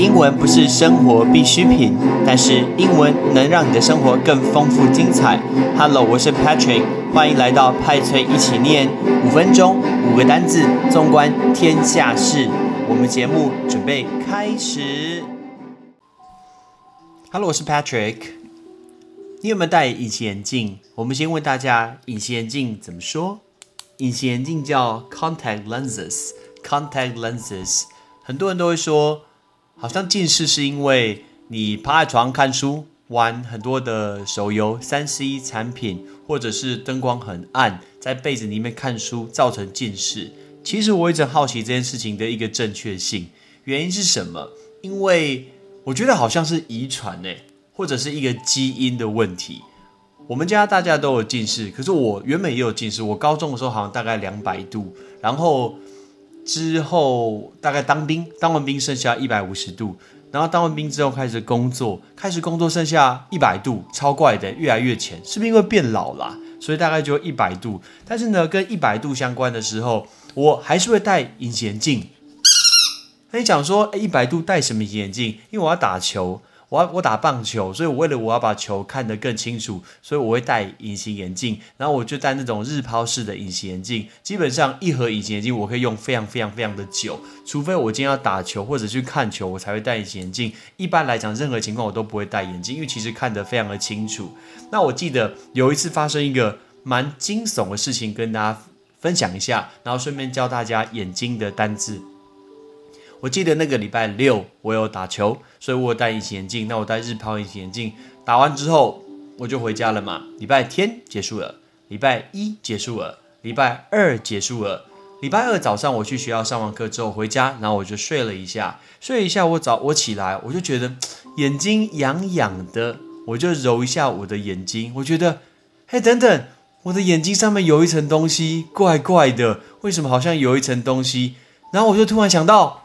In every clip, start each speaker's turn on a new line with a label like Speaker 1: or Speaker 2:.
Speaker 1: 英文不是生活必需品，但是英文能让你的生活更丰富精彩。Hello，我是 Patrick，欢迎来到派翠一起念五分钟五个单字，纵观天下事。我们节目准备开始。Hello，我是 Patrick。你有没有戴隐形眼镜？我们先问大家，隐形眼镜怎么说？隐形眼镜叫 contact lenses。contact lenses，很多人都会说，好像近视是因为你趴在床上看书、玩很多的手游、三 C 产品，或者是灯光很暗，在被子里面看书造成近视。其实我一直好奇这件事情的一个正确性，原因是什么？因为我觉得好像是遗传诶，或者是一个基因的问题。我们家大家都有近视，可是我原本也有近视。我高中的时候好像大概两百度，然后。之后大概当兵，当完兵剩下一百五十度，然后当完兵之后开始工作，开始工作剩下一百度，超怪的，越来越浅，是不是因为变老了？所以大概就一百度。但是呢，跟一百度相关的时候，我还是会戴隐形眼镜。那你讲说，一百度戴什么隐形眼镜？因为我要打球。我我打棒球，所以我为了我要把球看得更清楚，所以我会戴隐形眼镜。然后我就戴那种日抛式的隐形眼镜。基本上一盒隐形眼镜我可以用非常非常非常的久，除非我今天要打球或者去看球，我才会戴隐形眼镜。一般来讲，任何情况我都不会戴眼镜，因为其实看得非常的清楚。那我记得有一次发生一个蛮惊悚的事情，跟大家分享一下，然后顺便教大家眼睛的单字。我记得那个礼拜六我有打球，所以我戴隐形眼镜。那我戴日抛隐形眼镜，打完之后我就回家了嘛。礼拜天结束了，礼拜一结束了，礼拜二结束了。礼拜二早上我去学校上完课之后回家，然后我就睡了一下。睡一下，我早我起来，我就觉得眼睛痒痒的，我就揉一下我的眼睛，我觉得，嘿，等等，我的眼睛上面有一层东西，怪怪的，为什么好像有一层东西？然后我就突然想到。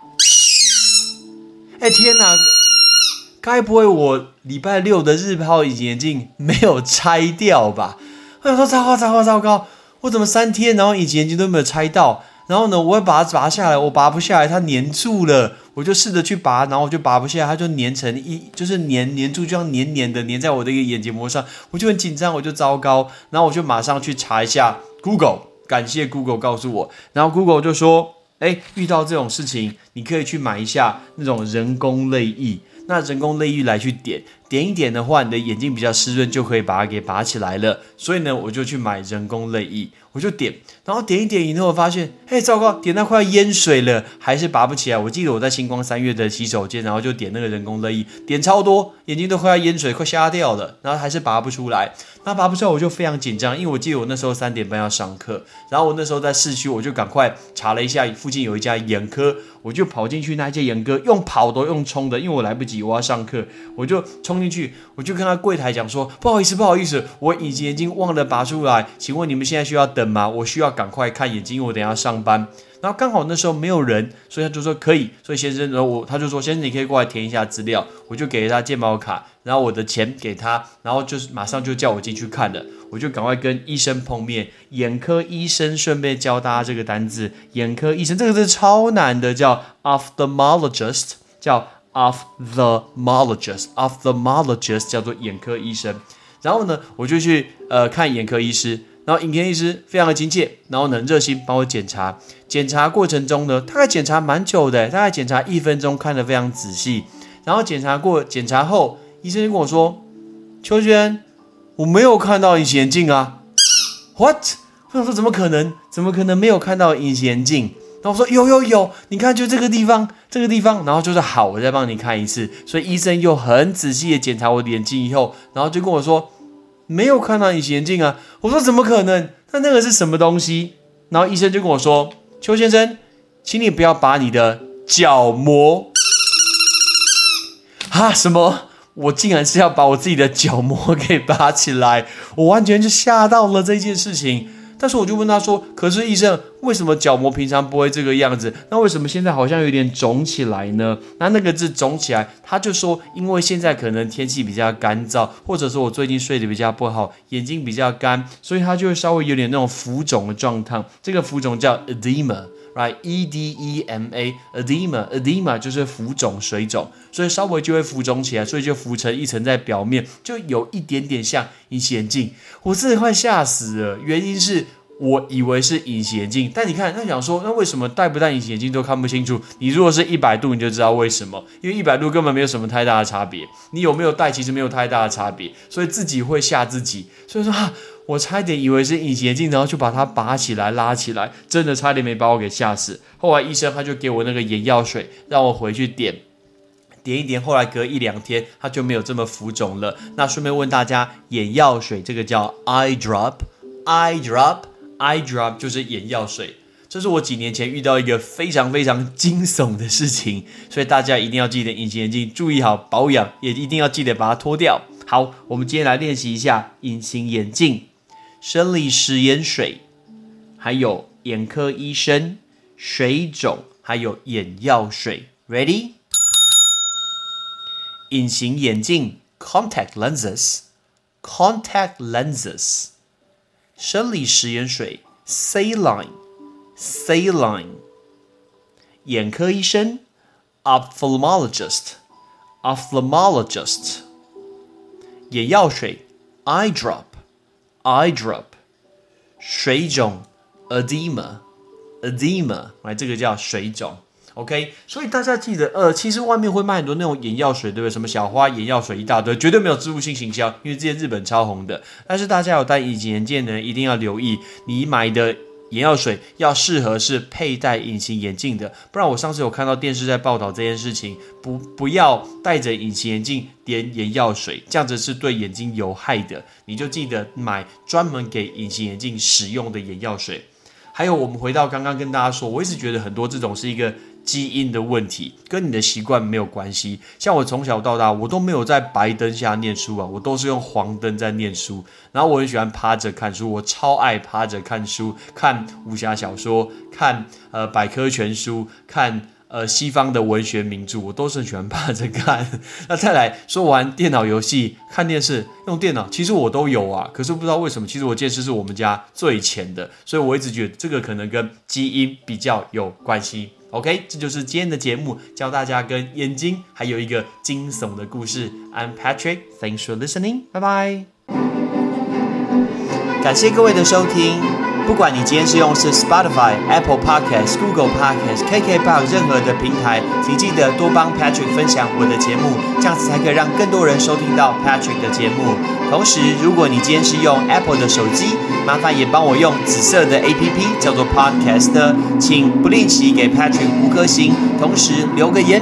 Speaker 1: 哎天哪！该不会我礼拜六的日抛隐形眼镜没有拆掉吧？我想说糟糕糟糕糟糕！我怎么三天然后隐形眼镜都没有拆到？然后呢，我要把它拔下来，我拔不下来，它粘住了。我就试着去拔，然后我就拔不下来，它就粘成一，就是粘粘住，就像黏黏的粘在我的一个眼结膜上。我就很紧张，我就糟糕。然后我就马上去查一下 Google，感谢 Google 告诉我。然后 Google 就说。哎，遇到这种事情，你可以去买一下那种人工泪液。那人工泪液来去点点一点的话，你的眼睛比较湿润，就可以把它给拔起来了。所以呢，我就去买人工泪液，我就点，然后点一点以后，发现，嘿，糟糕，点到快要淹水了，还是拔不起来。我记得我在星光三月的洗手间，然后就点那个人工泪液，点超多，眼睛都快要淹水，快瞎掉了，然后还是拔不出来。那拔不出来，我就非常紧张，因为我记得我那时候三点半要上课，然后我那时候在市区，我就赶快查了一下附近有一家眼科。我就跑进去那家眼科，用跑都用冲的，因为我来不及，我要上课，我就冲进去，我就跟他柜台讲说，不好意思，不好意思，我隐形眼镜忘了拔出来，请问你们现在需要等吗？我需要赶快看眼睛，因为我等下上班。然后刚好那时候没有人，所以他就说可以。所以先生，然后我他就说先生，你可以过来填一下资料。我就给了他健保卡，然后我的钱给他，然后就是马上就叫我进去看了。我就赶快跟医生碰面，眼科医生顺便教大家这个单字。眼科医生这个字超难的，叫 ophthalmologist，叫 ophthalmologist，ophthalmologist 叫做眼科医生。然后呢，我就去呃看眼科医师。然后影片医师非常的亲切，然后呢热心帮我检查。检查过程中呢，大概检查蛮久的，大概检查一分钟，看得非常仔细。然后检查过检查后，医生就跟我说：“秋娟，我没有看到隐形眼镜啊。”What？我想说怎么可能？怎么可能没有看到隐形眼镜？然后我说有有有，你看就这个地方，这个地方。然后就是好，我再帮你看一次。所以医生又很仔细的检查我的眼睛以后，然后就跟我说。没有看到隐形眼镜啊！我说怎么可能？那那个是什么东西？然后医生就跟我说：“邱先生，请你不要把你的角膜 啊，什么？我竟然是要把我自己的角膜给拔起来！我完全就吓到了这件事情。”但是我就问他说：“可是医生，为什么角膜平常不会这个样子？那为什么现在好像有点肿起来呢？那那个字肿起来，他就说，因为现在可能天气比较干燥，或者说我最近睡得比较不好，眼睛比较干，所以他就会稍微有点那种浮肿的状态。这个浮肿叫 edema。”，right？E D E M A，edema，edema 就是浮肿、水肿，所以稍微就会浮肿起来，所以就浮成一层在表面，就有一点点像隐形眼镜。我真的快吓死了，原因是。我以为是隐形眼镜，但你看，他想说，那为什么戴不戴隐形眼镜都看不清楚？你如果是一百度，你就知道为什么，因为一百度根本没有什么太大的差别。你有没有戴，其实没有太大的差别，所以自己会吓自己。所以说，哈，我差一点以为是隐形眼镜，然后就把它拔起来、拉起来，真的差点没把我给吓死。后来医生他就给我那个眼药水，让我回去点，点一点。后来隔一两天，它就没有这么浮肿了。那顺便问大家，眼药水这个叫 eye drop，eye drop。Eye drop 就是眼药水，这是我几年前遇到一个非常非常惊悚的事情，所以大家一定要记得隐形眼镜注意好保养，也一定要记得把它脱掉。好，我们今天来练习一下隐形眼镜生理食盐水，还有眼科医生水肿，还有眼药水。Ready？隐形眼镜 contact lenses，contact lenses。生理食盐水 saline，saline。眼科医生 ophthalmologist，ophthalmologist。眼药水 eye drop，eye drop。水肿 edema，edema，来这个叫水肿。OK，所以大家记得，呃，其实外面会卖很多那种眼药水，对不对？什么小花眼药水一大堆，绝对没有植物性行销，因为这些日本超红的。但是大家有戴隐形眼镜的人一定要留意，你买的眼药水要适合是佩戴隐形眼镜的，不然我上次有看到电视在报道这件事情，不不要戴着隐形眼镜点眼药水，这样子是对眼睛有害的。你就记得买专门给隐形眼镜使用的眼药水。还有，我们回到刚刚跟大家说，我一直觉得很多这种是一个。基因的问题跟你的习惯没有关系。像我从小到大，我都没有在白灯下念书啊，我都是用黄灯在念书。然后我很喜欢趴着看书，我超爱趴着看书，看武侠小说，看呃百科全书，看呃西方的文学名著，我都是很喜欢趴着看。那再来说玩电脑游戏、看电视、用电脑，其实我都有啊。可是不知道为什么，其实我电视是我们家最浅的，所以我一直觉得这个可能跟基因比较有关系。OK，这就是今天的节目，教大家跟眼睛还有一个惊悚的故事。I'm Patrick，thanks for listening，拜拜。感谢各位的收听，不管你今天是用是 Spotify、Apple Podcast、Google Podcast、KKBox 任何的平台，请记得多帮 Patrick 分享我的节目，这样子才可以让更多人收听到 Patrick 的节目。同时，如果你今天是用 Apple 的手机，麻烦也帮我用紫色的 A P P 叫做 Podcast，请不吝惜给 Patrick 五颗星，同时留个言，